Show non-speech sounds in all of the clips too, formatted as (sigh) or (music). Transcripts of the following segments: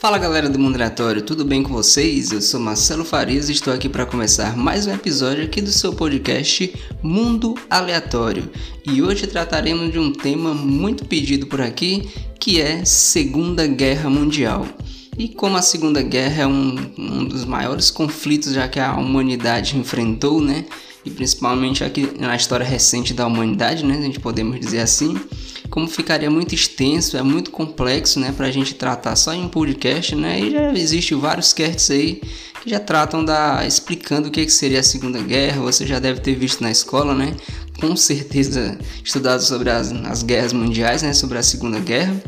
Fala galera do Mundo Aleatório, tudo bem com vocês? Eu sou Marcelo Farias e estou aqui para começar mais um episódio aqui do seu podcast Mundo Aleatório. E hoje trataremos de um tema muito pedido por aqui, que é Segunda Guerra Mundial. E como a Segunda Guerra é um, um dos maiores conflitos já que a humanidade enfrentou, né? E principalmente aqui na história recente da humanidade, né? A gente podemos dizer assim como ficaria muito extenso, é muito complexo, né, para a gente tratar só em um podcast, né, e já existe vários casts aí que já tratam da explicando o que, que seria a Segunda Guerra, você já deve ter visto na escola, né, com certeza estudado sobre as, as guerras mundiais, né, sobre a Segunda Guerra.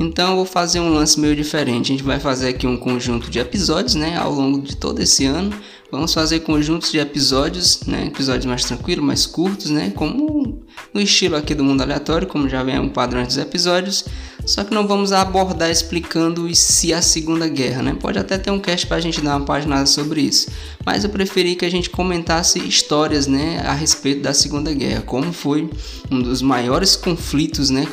Então eu vou fazer um lance meio diferente. A gente vai fazer aqui um conjunto de episódios, né, ao longo de todo esse ano. Vamos fazer conjuntos de episódios, né, episódios mais tranquilos, mais curtos, né, como no estilo aqui do mundo aleatório, como já vem um padrão dos episódios. Só que não vamos abordar explicando se a Segunda Guerra, né? Pode até ter um cast para a gente dar uma página sobre isso, mas eu preferi que a gente comentasse histórias, né, a respeito da Segunda Guerra, como foi um dos maiores conflitos, né,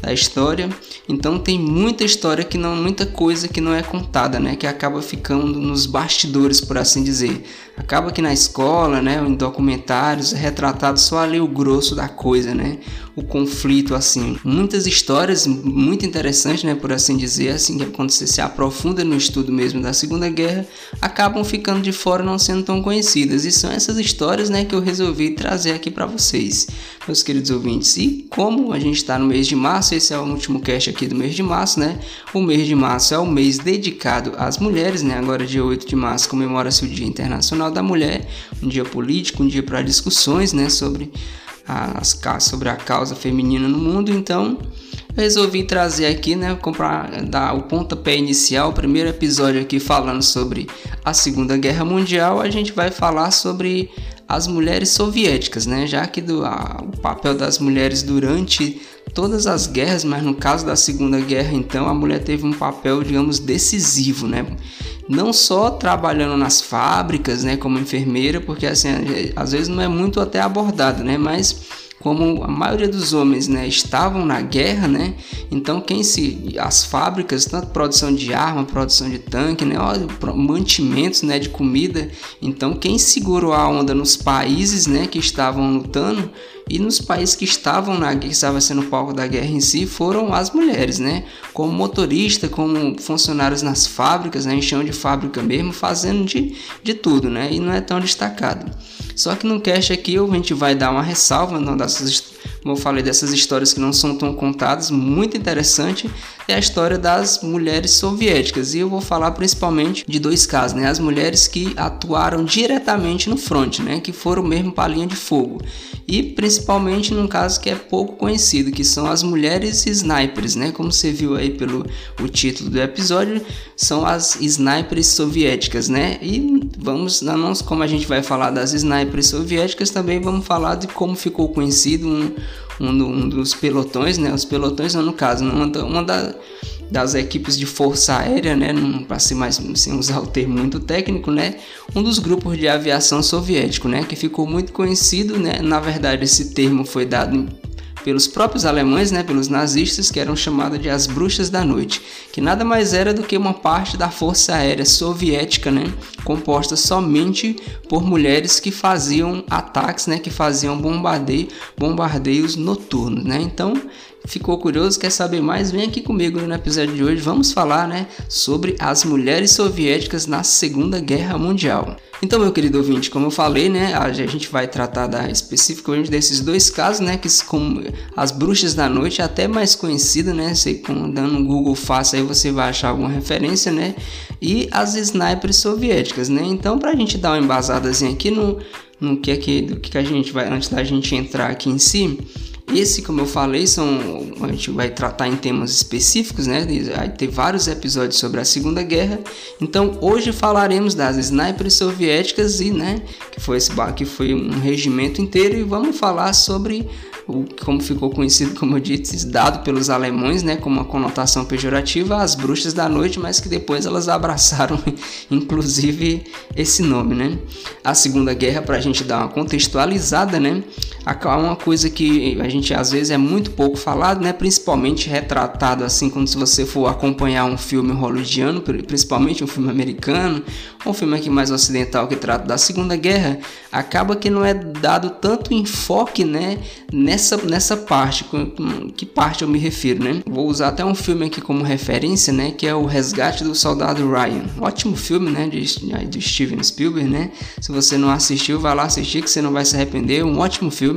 da história. Então tem muita história que não, muita coisa que não é contada, né, que acaba ficando nos bastidores, por assim dizer. Acaba que na escola, né, em documentários é retratado só ali o grosso da coisa, né? O conflito assim. Muitas histórias muito interessantes, né, por assim dizer, assim que quando você se aprofunda no estudo mesmo da Segunda Guerra, acabam ficando de fora não sendo tão conhecidas. E são essas histórias, né, que eu resolvi trazer aqui para vocês, meus queridos ouvintes. E como a gente está no mês de março, esse é o último cast aqui do mês de março, né? O mês de março é o mês dedicado às mulheres, né? Agora dia 8 de março comemora-se o Dia Internacional da Mulher, um dia político, um dia para discussões né, sobre, as, sobre a causa feminina no mundo. Então, resolvi trazer aqui, né, comprar, dar o pontapé inicial, o primeiro episódio aqui falando sobre a Segunda Guerra Mundial. A gente vai falar sobre as mulheres soviéticas, né, já que do, a, o papel das mulheres durante todas as guerras, mas no caso da Segunda Guerra, então, a mulher teve um papel, digamos, decisivo, né? Não só trabalhando nas fábricas, né, como enfermeira, porque assim, às vezes não é muito até abordado, né? Mas como a maioria dos homens né, estavam na guerra, né, então quem se as fábricas, tanto produção de arma, produção de tanque, né, mantimentos né, de comida, então quem segurou a onda nos países né, que estavam lutando e nos países que estavam na que estava sendo palco da guerra em si foram as mulheres, né? Como motorista, como funcionários nas fábricas, né? em chão de fábrica mesmo, fazendo de, de tudo, né? E não é tão destacado. Só que no cast aqui a gente vai dar uma ressalva não, dessas, como eu falei, dessas histórias que não são tão contadas, muito interessante é a história das mulheres soviéticas. E eu vou falar principalmente de dois casos, né? As mulheres que atuaram diretamente no front, né? Que foram mesmo para a linha de fogo. E principalmente num caso que é pouco conhecido, que são as mulheres snipers, né? Como você viu aí pelo o título do episódio, são as snipers soviéticas, né? E vamos, não como a gente vai falar das snipers soviéticas, também vamos falar de como ficou conhecido um, um, um dos pelotões, né? Os pelotões, no caso, uma, uma da, das equipes de força aérea, né? Para ser mais sem usar o termo muito técnico, né? Um dos grupos de aviação soviético, né? Que ficou muito conhecido, né? Na verdade, esse termo foi dado pelos próprios alemães, né, pelos nazistas, que eram chamadas de as bruxas da noite, que nada mais era do que uma parte da força aérea soviética, né, composta somente por mulheres que faziam ataques, né, que faziam bombardeio, bombardeios noturnos, né? Então, ficou curioso, quer saber mais? Vem aqui comigo no episódio de hoje. Vamos falar, né, sobre as mulheres soviéticas na Segunda Guerra Mundial. Então, meu querido ouvinte, como eu falei, né, a gente vai tratar da, especificamente desses dois casos, né, que como as bruxas da noite, até mais conhecida, né, sei com dando um Google fácil aí você vai achar alguma referência, né, e as snipers soviéticas, né. Então, para a gente dar uma embasadazinha aqui no no que é que do que a gente vai antes da gente entrar aqui em si, esse, como eu falei, são a gente vai tratar em temas específicos, né? Vai ter vários episódios sobre a Segunda Guerra. Então, hoje falaremos das snipers soviéticas e, né, que foi esse que foi um regimento inteiro e vamos falar sobre o como ficou conhecido, como eu disse, dado pelos alemães, né, como uma conotação pejorativa, as bruxas da noite, mas que depois elas abraçaram, (laughs) inclusive, esse nome, né? A Segunda Guerra, para a gente dar uma contextualizada, né? Uma coisa que a gente às vezes é muito pouco falado, né? Principalmente retratado assim, quando se você for acompanhar um filme hollywoodiano, principalmente um filme americano, um filme aqui mais ocidental que trata da Segunda Guerra, acaba que não é dado tanto enfoque, né? Nessa, nessa parte, que parte eu me refiro, né? Vou usar até um filme aqui como referência, né? Que é o Resgate do Soldado Ryan. Ótimo filme, né? De, de Steven Spielberg, né? Se você não assistiu, vai lá assistir que você não vai se arrepender. Um ótimo filme.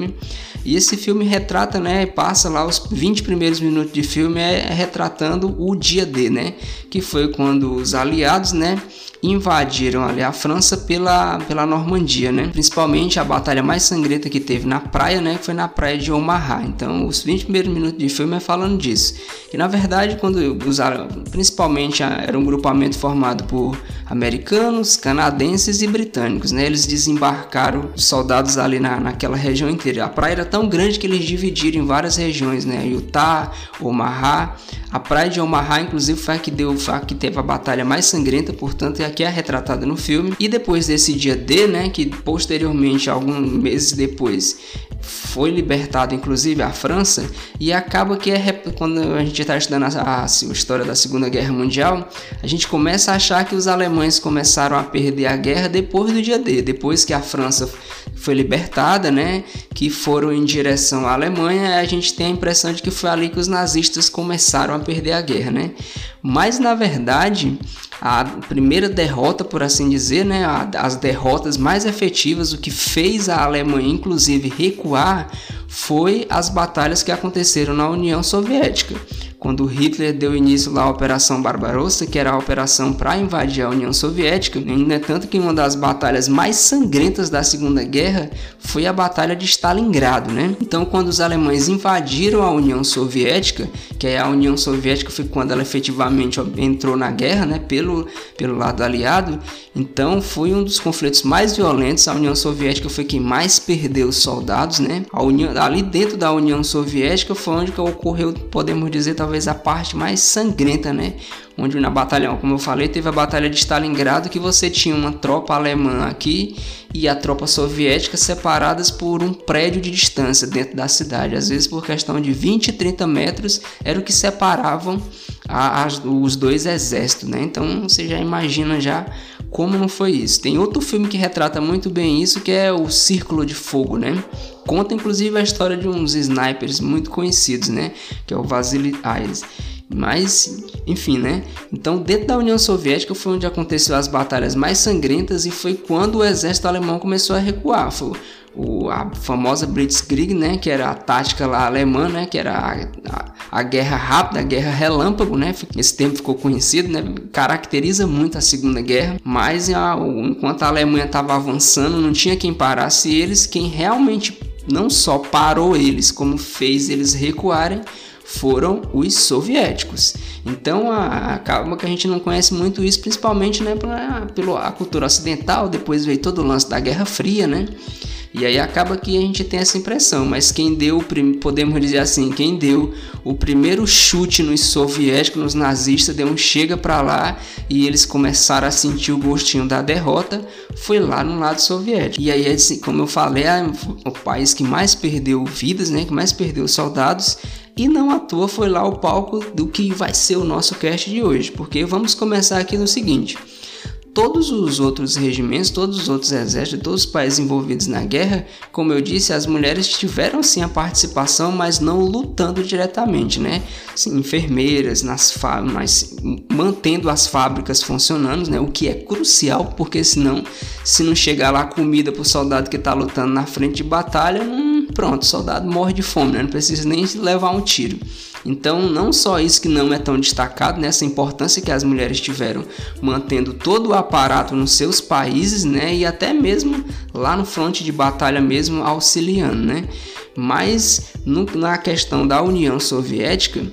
E esse filme retrata, né? Passa lá os 20 primeiros minutos de filme é, é retratando o dia D, né? Que foi quando os aliados, né? invadiram ali a França pela, pela Normandia, né? Principalmente a batalha mais sangrenta que teve na praia, né? Que foi na praia de Omaha. Então, os 20 primeiros minutos de filme é falando disso. E na verdade, quando usaram, principalmente era um grupamento formado por americanos, canadenses e britânicos, né? Eles desembarcaram soldados ali na, naquela região inteira. A praia era tão grande que eles dividiram em várias regiões, né? Utah, Omaha. A praia de Omaha, inclusive, foi a que deu, a que teve a batalha mais sangrenta, portanto, é a que é retratada no filme. E depois desse dia D, né? Que posteriormente, alguns meses depois, foi libertado inclusive a França e acaba que é quando a gente está estudando a, a, história da Segunda Guerra Mundial, a gente começa a achar que os alemães começaram a perder a guerra depois do dia D, depois que a França foi libertada, né, que foram em direção à Alemanha, a gente tem a impressão de que foi ali que os nazistas começaram a perder a guerra, né? Mas na verdade, a primeira derrota, por assim dizer, né, as derrotas mais efetivas, o que fez a Alemanha inclusive recuar, foi as batalhas que aconteceram na União Soviética quando Hitler deu início lá à Operação Barbarossa, que era a operação para invadir a União Soviética, ainda é tanto que uma das batalhas mais sangrentas da Segunda Guerra foi a Batalha de Stalingrado, né? Então, quando os alemães invadiram a União Soviética, que é a União Soviética foi quando ela efetivamente entrou na guerra, né, pelo, pelo lado aliado, então foi um dos conflitos mais violentos. A União Soviética foi quem mais perdeu soldados, né? A União, ali dentro da União Soviética foi onde ocorreu, podemos dizer, talvez talvez a parte mais sangrenta, né? Onde na batalha, como eu falei, teve a batalha de Stalingrado que você tinha uma tropa alemã aqui e a tropa soviética separadas por um prédio de distância dentro da cidade. Às vezes por questão de 20 e 30 metros era o que separavam a, os dois exércitos, né? Então você já imagina já como não foi isso. Tem outro filme que retrata muito bem isso, que é o Círculo de Fogo, né? Conta inclusive a história de uns snipers muito conhecidos, né? Que é o Vasily Aires. Mas, enfim, né? Então, dentro da União Soviética foi onde aconteceu as batalhas mais sangrentas e foi quando o exército alemão começou a recuar. Foi o, a famosa Blitzkrieg, né? Que era a tática lá alemã, né? Que era a, a, a guerra rápida, a guerra relâmpago, né? Esse termo ficou conhecido, né? Caracteriza muito a Segunda Guerra. Mas a, enquanto a Alemanha estava avançando, não tinha quem parasse eles. Quem realmente não só parou eles, como fez eles recuarem, foram os soviéticos. Então acaba que a gente não conhece muito isso, principalmente né, pela, pela cultura ocidental. Depois veio todo o lance da Guerra Fria, né? E aí acaba que a gente tem essa impressão, mas quem deu, podemos dizer assim, quem deu o primeiro chute nos soviéticos, nos nazistas, deu um chega para lá e eles começaram a sentir o gostinho da derrota, foi lá no lado soviético. E aí, assim, como eu falei, é o país que mais perdeu vidas, né, que mais perdeu soldados, e não à toa foi lá o palco do que vai ser o nosso cast de hoje, porque vamos começar aqui no seguinte todos os outros regimentos, todos os outros exércitos, todos os países envolvidos na guerra, como eu disse, as mulheres tiveram sim a participação, mas não lutando diretamente, né? Sim, enfermeiras nas fábricas, mantendo as fábricas funcionando, né? O que é crucial, porque senão, se não chegar lá comida para o soldado que está lutando na frente de batalha, hum, pronto, soldado morre de fome, né? Não precisa nem levar um tiro. Então, não só isso que não é tão destacado, né, importância que as mulheres tiveram mantendo todo o aparato nos seus países, né, e até mesmo lá no fronte de batalha mesmo auxiliando, né? Mas no, na questão da União Soviética,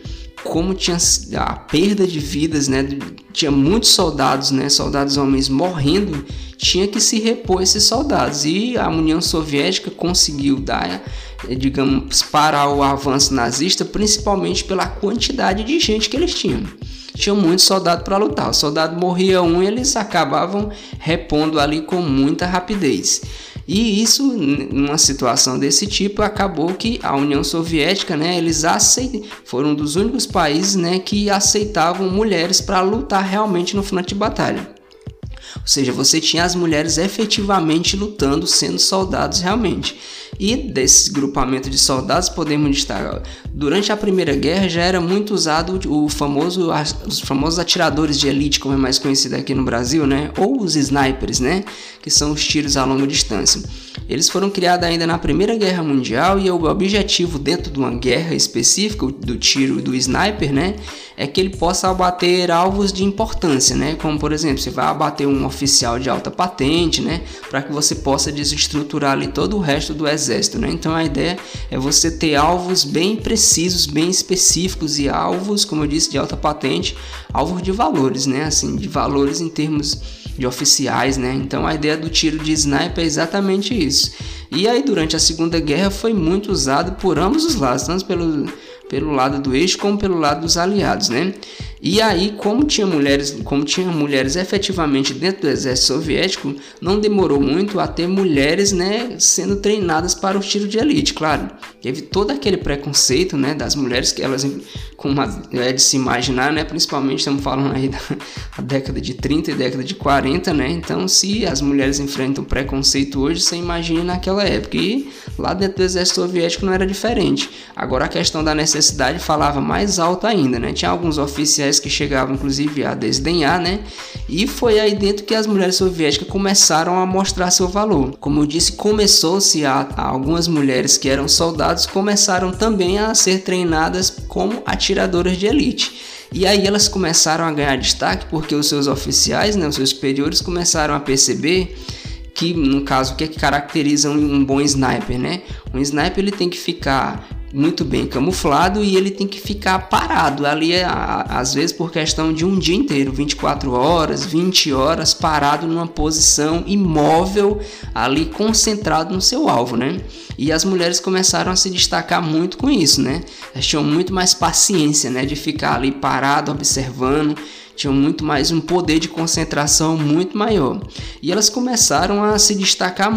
como tinha a perda de vidas, né? Tinha muitos soldados, né? Soldados homens morrendo, tinha que se repor esses soldados. E a União Soviética conseguiu dar, eh, digamos, parar o avanço nazista, principalmente pela quantidade de gente que eles tinham. Tinham muitos soldados para lutar. O soldado morria um eles acabavam repondo ali com muita rapidez. E isso, numa situação desse tipo, acabou que a União Soviética, né, eles aceit... foram um dos únicos países né, que aceitavam mulheres para lutar realmente no front de batalha. Ou seja, você tinha as mulheres efetivamente lutando, sendo soldados realmente. E desse grupamento de soldados podemos destacar, durante a Primeira Guerra já era muito usado o famoso, os famosos atiradores de elite, como é mais conhecido aqui no Brasil, né? Ou os snipers, né? Que são os tiros a longa distância. Eles foram criados ainda na Primeira Guerra Mundial e o objetivo dentro de uma guerra específica do tiro do sniper, né, é que ele possa abater alvos de importância, né, como por exemplo, você vai abater um oficial de alta patente, né, para que você possa desestruturar ali todo o resto do exército, né. Então a ideia é você ter alvos bem precisos, bem específicos e alvos, como eu disse, de alta patente, alvos de valores, né, assim, de valores em termos de oficiais, né? Então a ideia do tiro de sniper é exatamente isso. E aí durante a Segunda Guerra foi muito usado por ambos os lados, tanto pelo, pelo lado do eixo como pelo lado dos aliados, né? E aí, como tinha mulheres, como tinha mulheres efetivamente dentro do exército soviético, não demorou muito a ter mulheres, né, sendo treinadas para o tiro de elite, claro. Teve todo aquele preconceito, né, das mulheres que elas, como é de se imaginar, né, principalmente estamos falando aí da década de 30 e década de 40, né, então se as mulheres enfrentam preconceito hoje, você imagina naquela época. E lá dentro do exército soviético não era diferente. Agora a questão da necessidade falava mais alto ainda, né, tinha alguns oficiais mulheres que chegavam inclusive a desdenhar, né? E foi aí dentro que as mulheres soviéticas começaram a mostrar seu valor. Como eu disse, começou-se a, a algumas mulheres que eram soldados começaram também a ser treinadas como atiradoras de elite. E aí elas começaram a ganhar destaque porque os seus oficiais, né, os seus superiores começaram a perceber que no caso o que, é que caracteriza um bom sniper, né? Um sniper ele tem que ficar muito bem camuflado e ele tem que ficar parado ali, às vezes por questão de um dia inteiro, 24 horas, 20 horas, parado numa posição imóvel, ali concentrado no seu alvo, né? E as mulheres começaram a se destacar muito com isso, né? Elas tinham muito mais paciência, né? De ficar ali parado, observando, tinham muito mais um poder de concentração muito maior. E elas começaram a se destacar,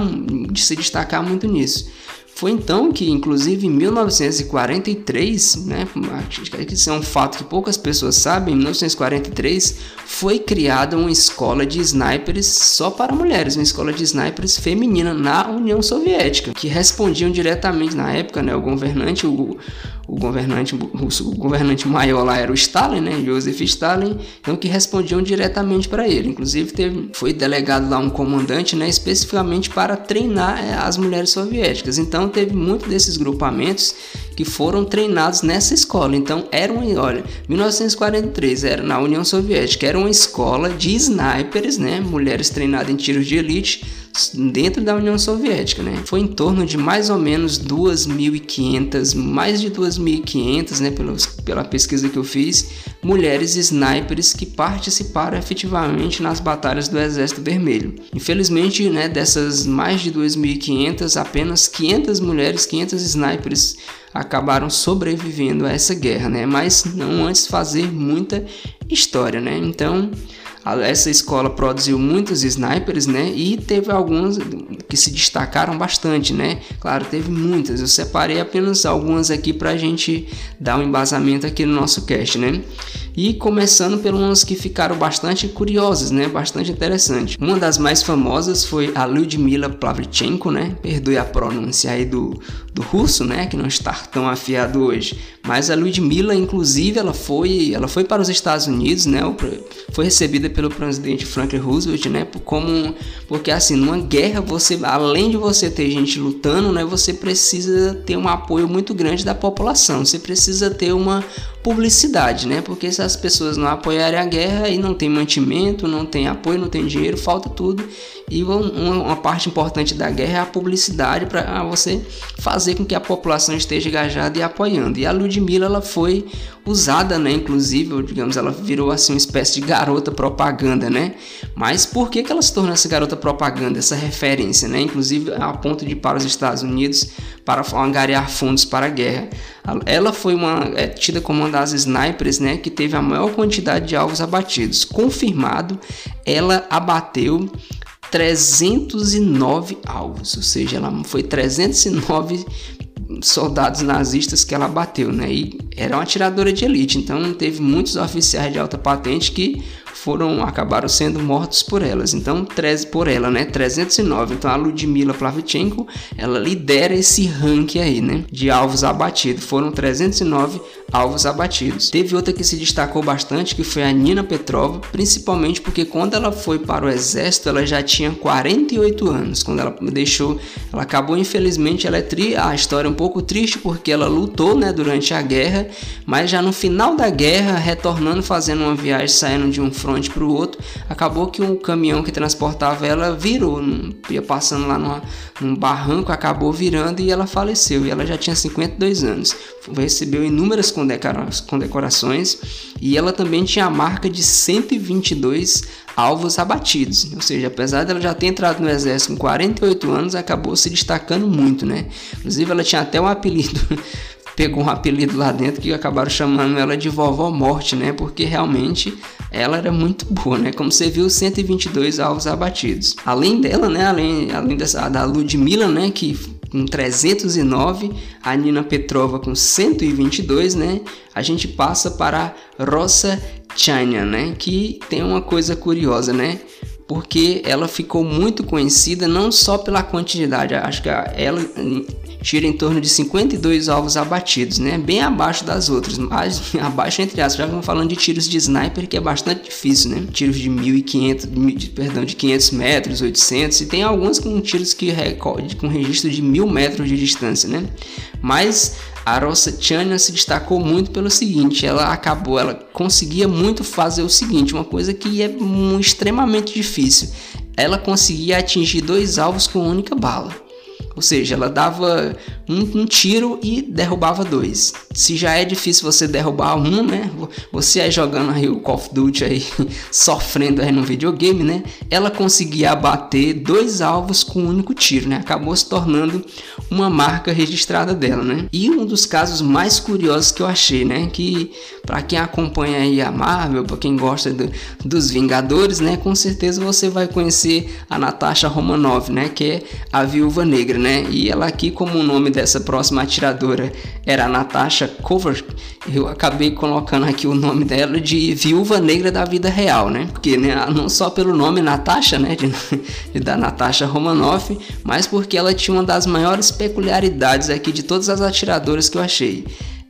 de se destacar muito nisso. Foi então que, inclusive, em 1943, né, isso é um fato que poucas pessoas sabem, em 1943 foi criada uma escola de snipers só para mulheres, uma escola de snipers feminina na União Soviética, que respondiam diretamente na época, né, o governante, o, o governante o governante maior lá era o Stalin, né, Joseph Stalin, então que respondiam diretamente para ele. Inclusive teve, foi delegado lá um comandante, né, especificamente para treinar é, as mulheres soviéticas. Então teve muito desses grupamentos que foram treinados nessa escola. Então era olha, 1943 era na União Soviética, era uma escola de snipers, né, mulheres treinadas em tiros de elite dentro da União Soviética, né? Foi em torno de mais ou menos 2.500, mais de 2.500, né, pelos, pela pesquisa que eu fiz, mulheres snipers que participaram efetivamente nas batalhas do Exército Vermelho. Infelizmente, né, dessas mais de 2.500, apenas 500 mulheres, 500 snipers acabaram sobrevivendo a essa guerra, né? Mas não antes fazer muita história, né? Então, essa escola produziu muitos snipers, né? E teve alguns que se destacaram bastante, né? Claro, teve muitas. Eu separei apenas algumas aqui para a gente dar um embasamento aqui no nosso cast, né? E começando pelas que ficaram bastante curiosas, né? Bastante interessante. Uma das mais famosas foi a Lyudmila Plavchenko, né? Perdoe a pronúncia aí do, do russo, né? Que não está tão afiado hoje. Mas a Lyudmila, inclusive, ela foi, ela foi para os Estados Unidos, né? Foi recebida pelo presidente Franklin Roosevelt, né? Como, porque assim, numa guerra, você, além de você ter gente lutando, né? Você precisa ter um apoio muito grande da população. Você precisa ter uma publicidade, né? Porque se as pessoas não apoiarem a guerra, aí não tem mantimento, não tem apoio, não tem dinheiro, falta tudo. E uma, uma parte importante da guerra é a publicidade para você fazer com que a população esteja engajada e apoiando. E a Ludmilla ela foi usada, né? Inclusive, digamos, ela virou assim uma espécie de garota propaganda, né? Mas por que, que ela se tornou essa garota propaganda, essa referência, né? Inclusive a ponto de ir para os Estados Unidos para angariar fundos para a guerra. Ela foi uma, é tida como uma das snipers né, que teve a maior quantidade de alvos abatidos. Confirmado, ela abateu 309 alvos, ou seja, ela foi 309 soldados nazistas que ela bateu, né? E era uma atiradora de elite, então teve muitos oficiais de alta patente que foram acabaram sendo mortos por elas. Então, 13 por ela, né? 309. Então, a Ludmila Plavchenko, ela lidera esse ranking aí, né? De alvos abatidos. Foram 309 alvos abatidos. Teve outra que se destacou bastante, que foi a Nina Petrova, principalmente porque quando ela foi para o exército, ela já tinha 48 anos. Quando ela deixou, ela acabou infelizmente, ela é tri, a história é um pouco triste porque ela lutou, né, durante a guerra, mas já no final da guerra, retornando fazendo uma viagem saindo de um fronte para o outro, acabou que um caminhão que transportava ela virou, ia passando lá numa, num barranco, acabou virando e ela faleceu. E ela já tinha 52 anos. Recebeu inúmeras condecorações e ela também tinha a marca de 122 alvos abatidos. Ou seja, apesar dela já ter entrado no exército com 48 anos, acabou se destacando muito, né? Inclusive ela tinha até um apelido (laughs) pegou um apelido lá dentro que acabaram chamando ela de Vovó Morte, né? Porque realmente ela era muito boa, né? Como você viu, 122 alvos abatidos. Além dela, né? Além, além dessa, da Ludmilla, né? Que com 309, a Nina Petrova com 122, né? A gente passa para Rosa Chania, né? Que tem uma coisa curiosa, né? Porque ela ficou muito conhecida não só pela quantidade, acho que ela tira em torno de 52 alvos abatidos, né? Bem abaixo das outras, mas (laughs) abaixo entre aspas. Já vamos falando de tiros de sniper que é bastante difícil, né? Tiros de 1500, de, perdão, de 500 metros, 800 e tem alguns com tiros que recorde com registro de 1000 metros de distância, né? Mas a Rosa Chania se destacou muito pelo seguinte, ela acabou, ela conseguia muito fazer o seguinte, uma coisa que é extremamente difícil. Ela conseguia atingir dois alvos com uma única bala. Ou seja, ela dava um, um, tiro e derrubava dois. Se já é difícil você derrubar um, né? Você aí jogando aí o Call of Duty aí, (laughs) sofrendo aí no videogame, né? Ela conseguia abater dois alvos com um único tiro, né? Acabou se tornando uma marca registrada dela, né? E um dos casos mais curiosos que eu achei, né? Que para quem acompanha aí a Marvel, para quem gosta do, dos Vingadores, né? Com certeza você vai conhecer a Natasha Romanoff, né? Que é a Viúva Negra, né? E ela aqui, como o nome dessa próxima atiradora era a Natasha Cover, eu acabei colocando aqui o nome dela de Viúva Negra da vida real, né? Porque né, não só pelo nome Natasha, né? De, de (laughs) da Natasha Romanoff, mas porque ela tinha uma das maiores peculiaridades aqui de todas as atiradoras que eu achei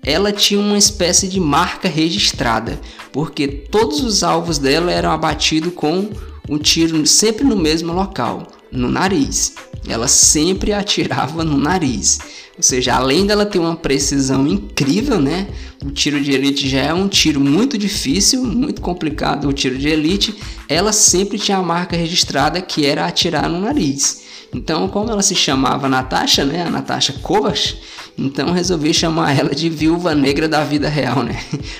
ela tinha uma espécie de marca registrada, porque todos os alvos dela eram abatidos com um tiro sempre no mesmo local, no nariz. Ela sempre atirava no nariz. Ou seja, além dela ter uma precisão incrível, né? O tiro de elite já é um tiro muito difícil, muito complicado o tiro de elite. Ela sempre tinha a marca registrada que era atirar no nariz. Então, como ela se chamava Natasha, né? A Natasha Kovacs, então resolvi chamar ela de Viúva Negra da vida real, né?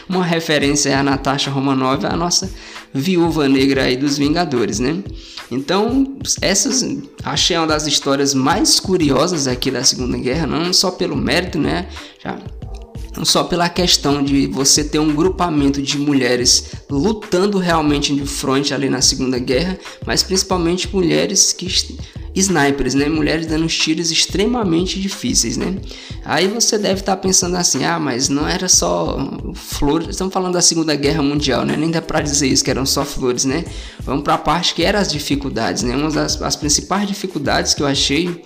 Uma referência à Natasha Romanov, a nossa Viúva Negra aí dos Vingadores, né? Então, essas achei uma das histórias mais curiosas aqui da Segunda Guerra, não só pelo mérito, né? Já não só pela questão de você ter um grupamento de mulheres lutando realmente de frente ali na Segunda Guerra, mas principalmente mulheres que snipers, né? Mulheres dando tiros extremamente difíceis, né? Aí você deve estar tá pensando assim, ah, mas não era só flores, estamos falando da Segunda Guerra Mundial, né? Nem dá para dizer isso que eram só flores, né? Vamos para a parte que eram as dificuldades, né? Uma das as principais dificuldades que eu achei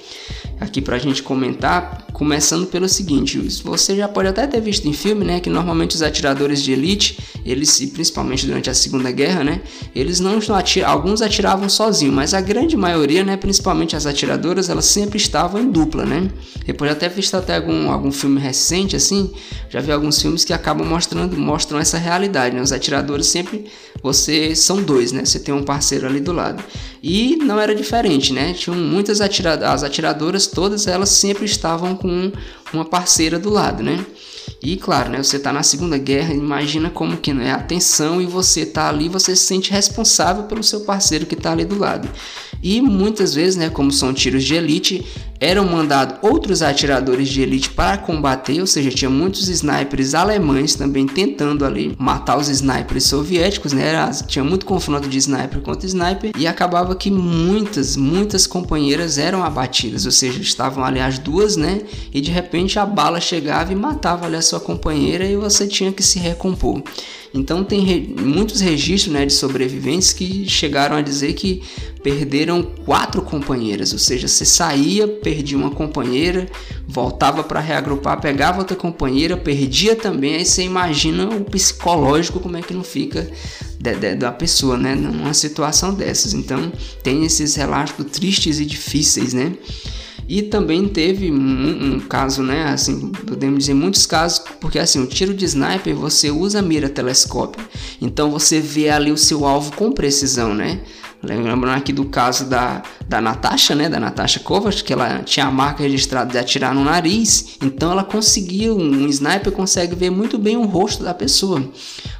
aqui para a gente comentar, começando pelo seguinte, você já pode até ter visto em filme, né, que normalmente os atiradores de elite, eles, principalmente durante a Segunda Guerra, né, eles não atiram, alguns atiravam sozinhos, mas a grande maioria, né, principalmente as atiradoras, elas sempre estavam em dupla, né. Depois até visto até algum, algum filme recente assim, já vi alguns filmes que acabam mostrando mostram essa realidade, né, os atiradores sempre você são dois, né, você tem um parceiro ali do lado. E não era diferente, né? Tinham muitas atiradoras, as atiradoras todas elas sempre estavam com uma parceira do lado, né? E claro, né, você está na Segunda Guerra, imagina como que não é a tensão e você está ali, você se sente responsável pelo seu parceiro que está ali do lado. E muitas vezes, né, como são tiros de elite, eram mandados outros atiradores de elite para combater, ou seja, tinha muitos snipers alemães também tentando ali matar os snipers soviéticos, né? Era, tinha muito confronto de sniper contra sniper e acabava que muitas, muitas companheiras eram abatidas, ou seja, estavam ali as duas, né? E de repente a bala chegava e matava ali a sua companheira e você tinha que se recompor. Então tem re muitos registros né, de sobreviventes que chegaram a dizer que perderam quatro companheiras, ou seja, você saía, perdia uma companheira, voltava para reagrupar, pegava outra companheira, perdia também, aí você imagina o psicológico como é que não fica de, de, da pessoa, né, numa situação dessas. Então tem esses relatos tristes e difíceis, né? E também teve um, um, caso, né? Assim, podemos dizer muitos casos, porque assim, o tiro de sniper você usa mira telescópio, então você vê ali o seu alvo com precisão, né? Lembrando aqui do caso da, da Natasha, né? Da Natasha Kovacs, que ela tinha a marca registrada de atirar no nariz. Então ela conseguiu, um sniper consegue ver muito bem o rosto da pessoa.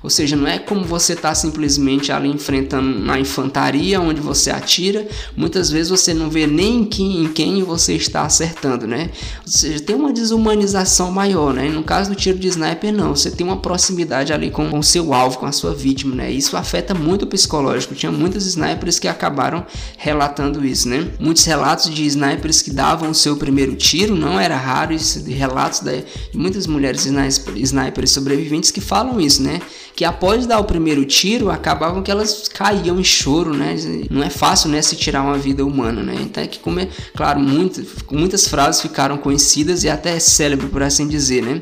Ou seja, não é como você está simplesmente ali enfrentando na infantaria onde você atira. Muitas vezes você não vê nem em quem, em quem você está acertando, né? Ou seja, tem uma desumanização maior, né? No caso do tiro de sniper, não. Você tem uma proximidade ali com o seu alvo, com a sua vítima, né? Isso afeta muito o psicológico. Tinha muitos snipers snipers que acabaram relatando isso, né? Muitos relatos de snipers que davam o seu primeiro tiro, não era raro isso, de relatos de muitas mulheres snipers sobreviventes que falam isso, né? Que após dar o primeiro tiro, acabavam que elas caíam em choro, né? Não é fácil, né, se tirar uma vida humana, né? Então é que, como é, claro, muitas, muitas frases ficaram conhecidas e até célebre, por assim dizer, né?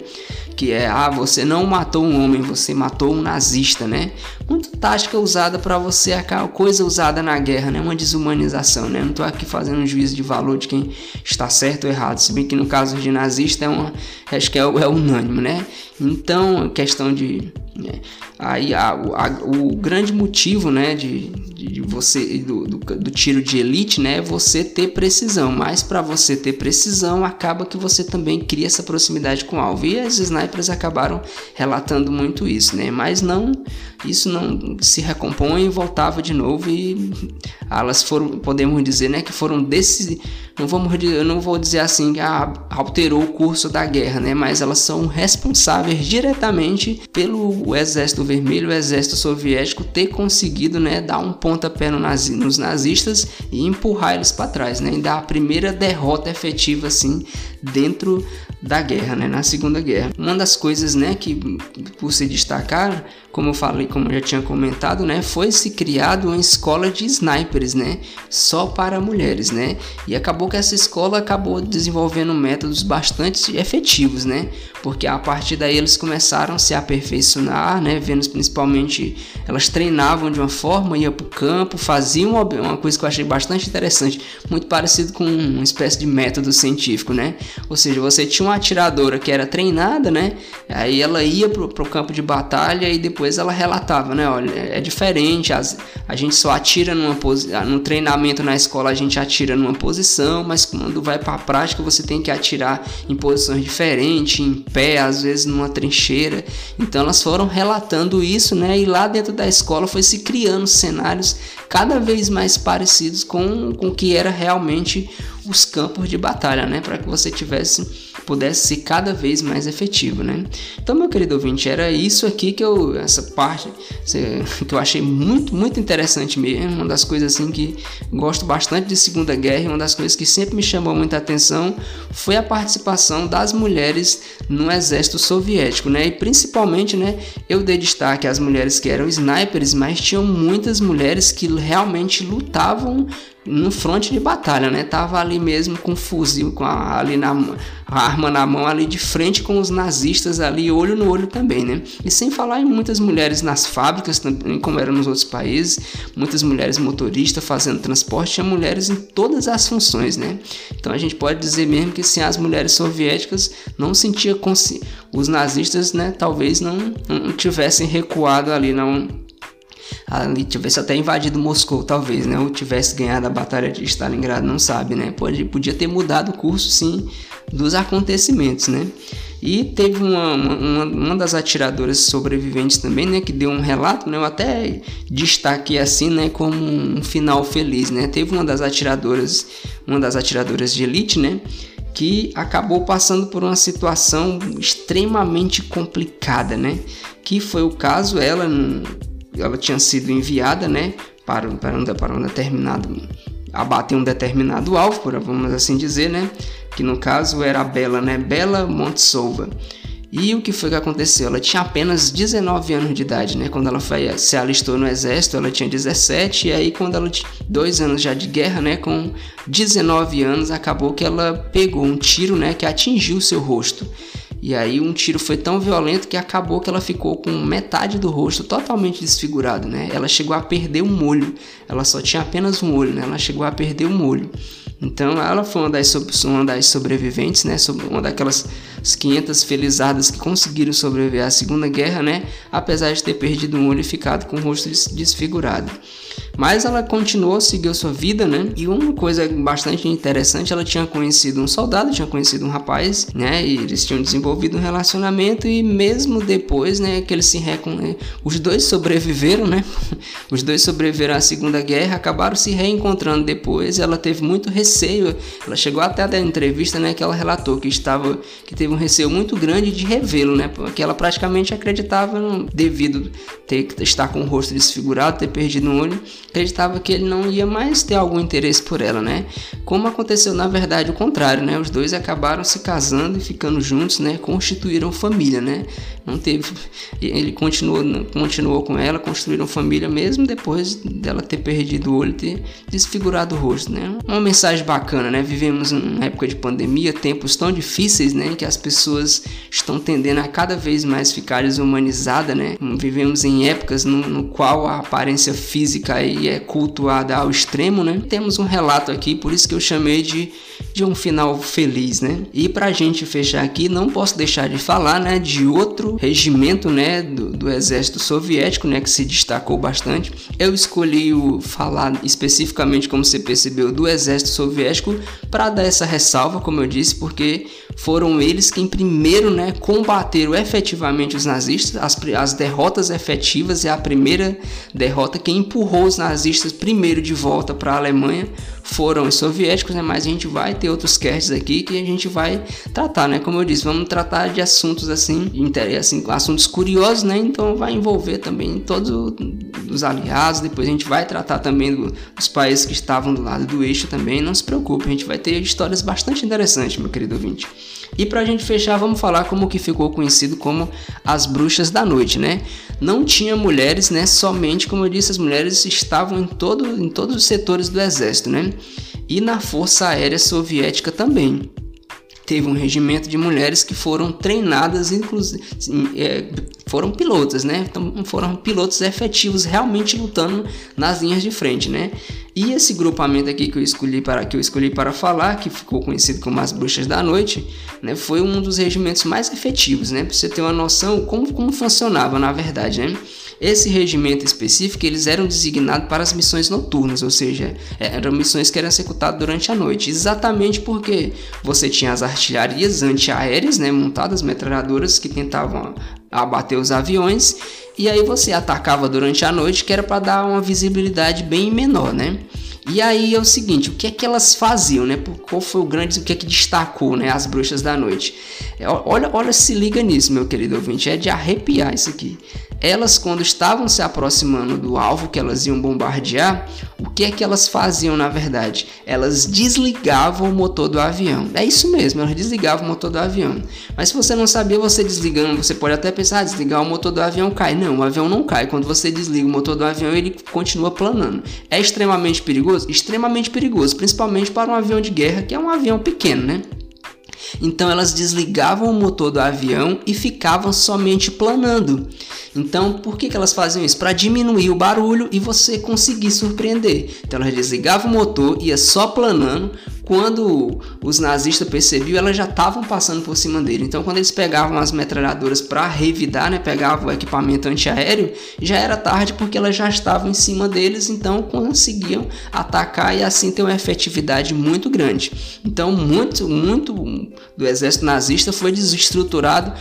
Que é ah, você não matou um homem, você matou um nazista, né? Muito tática usada para você, a coisa usada na guerra, né? Uma desumanização, né? Não tô aqui fazendo um juízo de valor de quem está certo ou errado, se bem que no caso de nazista é uma, acho que é, é unânime, né? Então, questão de né? Aí a, a, o grande motivo né, de, de você do, do, do, tiro de elite né, é você ter precisão, mas para você ter precisão acaba que você também cria essa proximidade com o alvo. E as snipers acabaram relatando muito isso, né? mas não isso não se recompõe voltava de novo e elas foram, podemos dizer, né, que foram desse, não vamos, eu não vou dizer assim que ah, alterou o curso da guerra, né, mas elas são responsáveis diretamente pelo exército vermelho, o exército soviético ter conseguido, né, dar um pontapé no nazi, nos nazistas e empurrar eles para trás, né, e dar a primeira derrota efetiva assim dentro da guerra, né, na Segunda Guerra. Uma das coisas, né, que por se destacar, como eu falei, como eu já tinha comentado, né, foi se criado uma escola de snipers, né, só para mulheres, né, e acabou que essa escola acabou desenvolvendo métodos bastante efetivos, né, porque a partir daí eles começaram a se aperfeiçoar, né, vendo principalmente elas treinavam de uma forma, iam para o campo, faziam uma, uma coisa que eu achei bastante interessante, muito parecido com uma espécie de método científico, né, ou seja, você tinha uma atiradora que era treinada, né? Aí ela ia pro, pro campo de batalha e depois ela relatava, né? Olha, é diferente, as, a gente só atira numa posição, no treinamento na escola a gente atira numa posição, mas quando vai para a prática você tem que atirar em posições diferentes, em pé, às vezes numa trincheira. Então elas foram relatando isso, né? E lá dentro da escola foi se criando cenários cada vez mais parecidos com o que era realmente os campos de batalha, né? Para que você tivesse pudesse ser cada vez mais efetivo, né? Então, meu querido ouvinte, era isso aqui que eu essa parte que eu achei muito muito interessante mesmo, uma das coisas assim que gosto bastante de Segunda Guerra, uma das coisas que sempre me chamou muita atenção foi a participação das mulheres no exército soviético, né? E principalmente, né, eu dei destaque às mulheres que eram snipers, mas tinham muitas mulheres que realmente lutavam no fronte de batalha, né? Tava ali mesmo com fuzil, com a, ali na a arma na mão, ali de frente com os nazistas ali, olho no olho também, né? E sem falar em muitas mulheres nas fábricas também, como era nos outros países, muitas mulheres motoristas fazendo transporte, tinha mulheres em todas as funções, né? Então a gente pode dizer mesmo que sem as mulheres soviéticas não sentia consci... os nazistas, né? Talvez não, não tivessem recuado ali, não ali tivesse até invadido Moscou, talvez, né? Ou tivesse ganhado a batalha de Stalingrado, não sabe, né? Pode, podia ter mudado o curso, sim, dos acontecimentos, né? E teve uma, uma, uma, das atiradoras sobreviventes também, né, que deu um relato, né, eu até destaquei assim, né, como um final feliz, né. Teve uma das atiradoras, uma das atiradoras de elite, né, que acabou passando por uma situação extremamente complicada, né, que foi o caso ela ela tinha sido enviada, né, para, para, um, para um determinado abater um determinado alvo, vamos assim dizer, né? Que no caso era a Bela, né? Bela Montesouva. E o que foi que aconteceu? Ela tinha apenas 19 anos de idade, né? Quando ela foi, se alistou no exército, ela tinha 17, e aí quando ela tinha dois anos já de guerra, né? Com 19 anos, acabou que ela pegou um tiro, né? Que atingiu seu rosto. E aí um tiro foi tão violento que acabou que ela ficou com metade do rosto totalmente desfigurado, né? Ela chegou a perder um olho. Ela só tinha apenas um olho, né? Ela chegou a perder um olho. Então ela foi uma das, uma das sobreviventes, né? Uma daquelas 500 felizadas que conseguiram sobreviver à Segunda Guerra, né? Apesar de ter perdido um olho e ficado com o rosto desfigurado. Mas ela continuou, seguiu sua vida, né? E uma coisa bastante interessante, ela tinha conhecido um soldado, tinha conhecido um rapaz, né? E eles tinham desenvolvido um relacionamento e mesmo depois, né, que eles se recon... Né, os dois sobreviveram, né? (laughs) Os dois sobreviveram à Segunda Guerra, acabaram se reencontrando depois. Ela teve muito receio. Ela chegou até a dar entrevista, né, que ela relatou que estava que teve um receio muito grande de revê-lo, né? Porque ela praticamente acreditava devido ter estar com o rosto desfigurado, ter perdido um olho, acreditava que ele não ia mais ter algum interesse por ela, né? Como aconteceu na verdade o contrário, né? Os dois acabaram se casando e ficando juntos, né? Constituíram família, né? Não teve, ele continuou, continuou com ela, construíram família mesmo depois dela ter perdido o olho, ter desfigurado o rosto, né? Uma mensagem bacana, né? Vivemos uma época de pandemia, tempos tão difíceis, né? Que as pessoas estão tendendo a cada vez mais ficar desumanizadas, né? Vivemos em épocas no, no qual a aparência física aí é cultuada ao extremo, né? Temos um relato aqui, por isso que eu chamei de, de um final feliz, né? E pra gente fechar aqui, não posso deixar de falar, né, de outro regimento, né, do, do exército soviético, né, que se destacou bastante. Eu escolhi o falar especificamente, como você percebeu, do exército soviético para dar essa ressalva, como eu disse, porque foram eles quem primeiro, né, combateram efetivamente os nazistas, as, as derrotas efetivas e a primeira derrota que empurrou os nazistas primeiro de volta para a Alemanha foram os soviéticos, né? Mas a gente vai ter outros casts aqui que a gente vai tratar, né? Como eu disse, vamos tratar de assuntos assim, assim assuntos curiosos, né? Então vai envolver também todos os aliados. Depois a gente vai tratar também do, dos países que estavam do lado do eixo também. Não se preocupe, a gente vai ter histórias bastante interessantes, meu querido ouvinte. E para a gente fechar, vamos falar como que ficou conhecido como as bruxas da noite, né? Não tinha mulheres, né? Somente, como eu disse, as mulheres estavam em, todo, em todos os setores do exército, né? E na Força Aérea Soviética também teve um regimento de mulheres que foram treinadas, inclusive é, foram pilotos, né? Então foram pilotos efetivos, realmente lutando nas linhas de frente, né? E esse grupamento aqui que eu escolhi para que eu escolhi para falar, que ficou conhecido como as Bruxas da Noite, né? Foi um dos regimentos mais efetivos, né? Para você ter uma noção como como funcionava na verdade, né? Esse regimento específico, eles eram designados para as missões noturnas, ou seja, eram missões que eram executadas durante a noite, exatamente porque você tinha as artilharias antiaéreas, né, montadas, metralhadoras que tentavam abater os aviões, e aí você atacava durante a noite, que era para dar uma visibilidade bem menor, né? E aí é o seguinte, o que é que elas faziam, né? Qual foi o grande, o que é que destacou, né? As bruxas da noite. É, olha, olha, se liga nisso, meu querido ouvinte, é de arrepiar isso aqui. Elas, quando estavam se aproximando do alvo que elas iam bombardear, o que é que elas faziam na verdade? Elas desligavam o motor do avião. É isso mesmo, elas desligavam o motor do avião. Mas se você não sabia, você desligando, você pode até pensar, ah, desligar o motor do avião cai. Não, o avião não cai. Quando você desliga o motor do avião, ele continua planando. É extremamente perigoso? Extremamente perigoso, principalmente para um avião de guerra, que é um avião pequeno, né? Então elas desligavam o motor do avião e ficavam somente planando. Então, por que, que elas faziam isso? Para diminuir o barulho e você conseguir surpreender. Então, elas desligavam o motor, ia só planando. Quando os nazistas percebiam, elas já estavam passando por cima dele. Então, quando eles pegavam as metralhadoras para revidar, né, pegavam o equipamento antiaéreo, já era tarde porque elas já estavam em cima deles, então conseguiam atacar e assim ter uma efetividade muito grande. Então, muito, muito do exército nazista foi desestruturado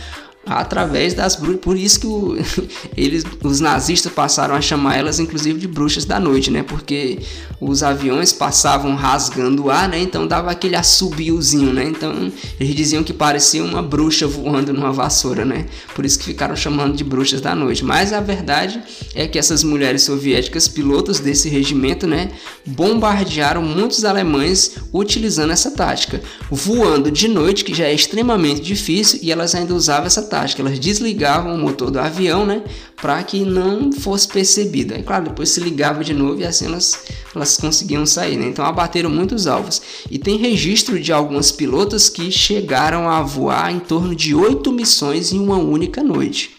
através das bruxas. Por isso que o, (laughs) eles, os nazistas passaram a chamar elas, inclusive, de bruxas da noite, né? Porque os aviões passavam rasgando o ar, né? Então dava aquele assobiozinho, né? Então eles diziam que parecia uma bruxa voando numa vassoura, né? Por isso que ficaram chamando de bruxas da noite. Mas a verdade é que essas mulheres soviéticas, pilotos desse regimento, né? Bombardearam muitos alemães utilizando essa tática, voando de noite, que já é extremamente difícil, e elas ainda usavam essa tática tática, elas desligavam o motor do avião, né, para que não fosse percebido. Aí, claro, depois se ligava de novo e assim elas, elas conseguiam sair, né? Então abateram muitos alvos. E tem registro de algumas pilotas que chegaram a voar em torno de oito missões em uma única noite.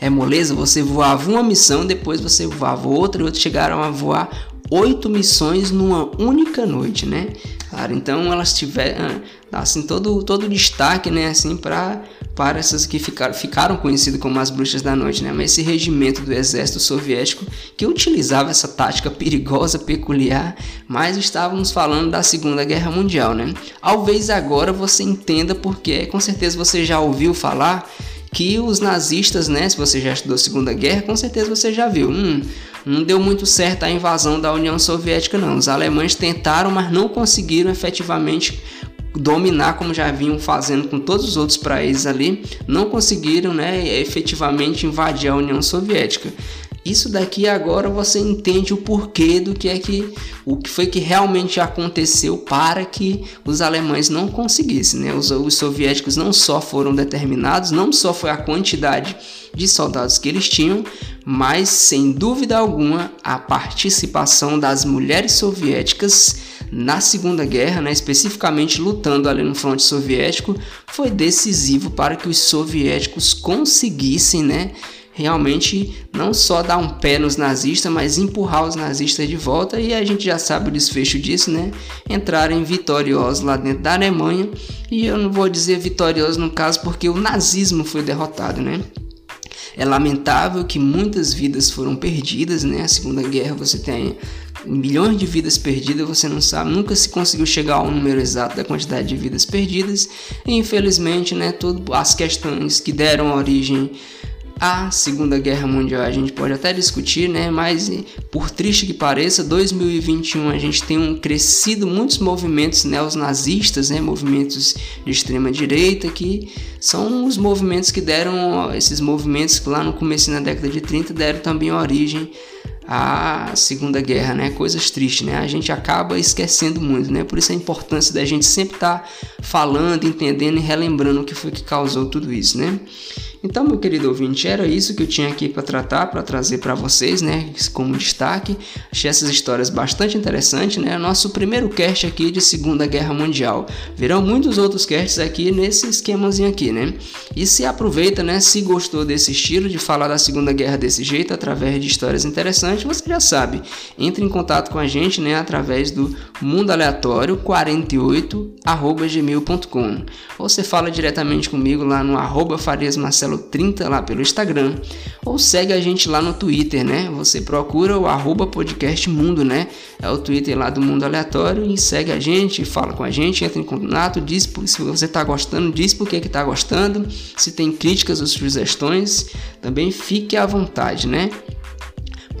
É moleza, você voava uma missão, depois você voava outra e outros chegaram a voar oito missões numa única noite, né? Claro, então elas tiveram assim todo todo destaque, né, assim para para essas que ficaram, ficaram conhecidas como as bruxas da noite, né? Mas esse regimento do exército soviético que utilizava essa tática perigosa, peculiar, mas estávamos falando da Segunda Guerra Mundial, né? Talvez agora você entenda porque, com certeza você já ouviu falar que os nazistas, né? Se você já estudou Segunda Guerra, com certeza você já viu. Hum, não deu muito certo a invasão da União Soviética, não. Os alemães tentaram, mas não conseguiram efetivamente dominar como já vinham fazendo com todos os outros países ali, não conseguiram né, efetivamente invadir a União Soviética. Isso daqui agora você entende o porquê do que é que o que foi que realmente aconteceu para que os alemães não conseguissem, né? Os, os soviéticos não só foram determinados, não só foi a quantidade de soldados que eles tinham, mas sem dúvida alguma a participação das mulheres soviéticas na Segunda Guerra, né, especificamente lutando ali no fronte soviético, foi decisivo para que os soviéticos conseguissem, né, realmente não só dar um pé nos nazistas, mas empurrar os nazistas de volta e a gente já sabe o desfecho disso, né? Entrarem vitoriosos lá dentro da Alemanha e eu não vou dizer vitoriosos no caso porque o nazismo foi derrotado, né? É lamentável que muitas vidas foram perdidas, né? A Segunda Guerra você tem milhões de vidas perdidas, você não sabe, nunca se conseguiu chegar ao número exato da quantidade de vidas perdidas. E, infelizmente, né, tudo as questões que deram origem à Segunda Guerra Mundial a gente pode até discutir, né? Mas por triste que pareça, 2021 a gente tem um crescido muitos movimentos neonazistas, né? Movimentos de extrema direita que são os movimentos que deram esses movimentos que lá no começo da década de 30 deram também origem a Segunda Guerra, né? Coisas tristes, né? A gente acaba esquecendo muito, né? Por isso a importância da gente sempre estar tá falando, entendendo e relembrando o que foi que causou tudo isso, né? Então, meu querido ouvinte, era isso que eu tinha aqui para tratar, para trazer para vocês, né, como destaque. Achei essas histórias bastante interessantes, né? Nosso primeiro cast aqui de Segunda Guerra Mundial. Virão muitos outros casts aqui nesse esquemazinho aqui, né? E se aproveita, né, se gostou desse estilo de falar da Segunda Guerra desse jeito, através de histórias interessantes, você já sabe. Entre em contato com a gente, né, através do mundo aleatório 48@gmail.com. Ou você fala diretamente comigo lá no arroba Farias Marcelo Marcelo30 lá pelo Instagram ou segue a gente lá no Twitter, né? Você procura o arroba podcast mundo, né? É o Twitter lá do Mundo Aleatório e segue a gente, fala com a gente, entra em contato, diz se você está gostando, diz por que que tá gostando, se tem críticas ou sugestões, também fique à vontade, né?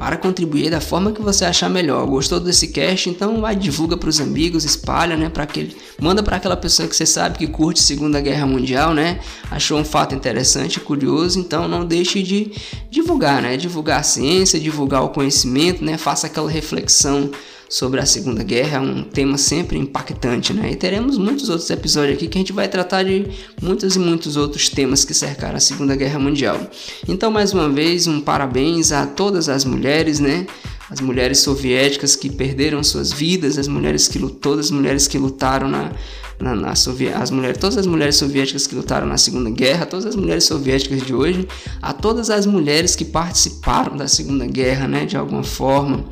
Para contribuir da forma que você achar melhor. Gostou desse cast? Então vai divulga para os amigos, espalha, né, para aquele, manda para aquela pessoa que você sabe que curte Segunda Guerra Mundial, né? Achou um fato interessante, curioso, então não deixe de divulgar, né? Divulgar a ciência, divulgar o conhecimento, né? Faça aquela reflexão sobre a Segunda Guerra, um tema sempre impactante, né? E teremos muitos outros episódios aqui que a gente vai tratar de muitos e muitos outros temas que cercaram a Segunda Guerra Mundial. Então, mais uma vez, um parabéns a todas as mulheres, né? As mulheres soviéticas que perderam suas vidas, as mulheres que lutou, as mulheres que lutaram na na, na as mulheres, todas as mulheres soviéticas que lutaram na Segunda Guerra, todas as mulheres soviéticas de hoje, a todas as mulheres que participaram da Segunda Guerra, né, de alguma forma,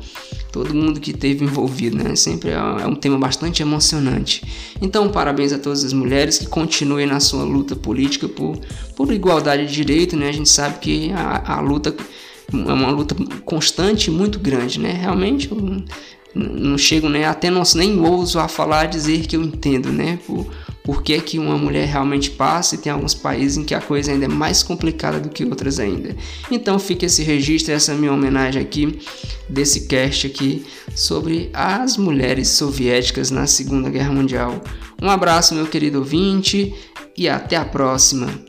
todo mundo que esteve envolvido, né, sempre é, é um tema bastante emocionante. Então, parabéns a todas as mulheres que continuem na sua luta política por, por igualdade de direito, né, a gente sabe que a, a luta é uma luta constante muito grande, né, realmente não chego né, até não, nem ouso a falar dizer que eu entendo, né? Por, por que, que uma mulher realmente passa e tem alguns países em que a coisa ainda é mais complicada do que outras ainda. Então fica esse registro, essa minha homenagem aqui desse cast aqui sobre as mulheres soviéticas na Segunda Guerra Mundial. Um abraço, meu querido ouvinte, e até a próxima.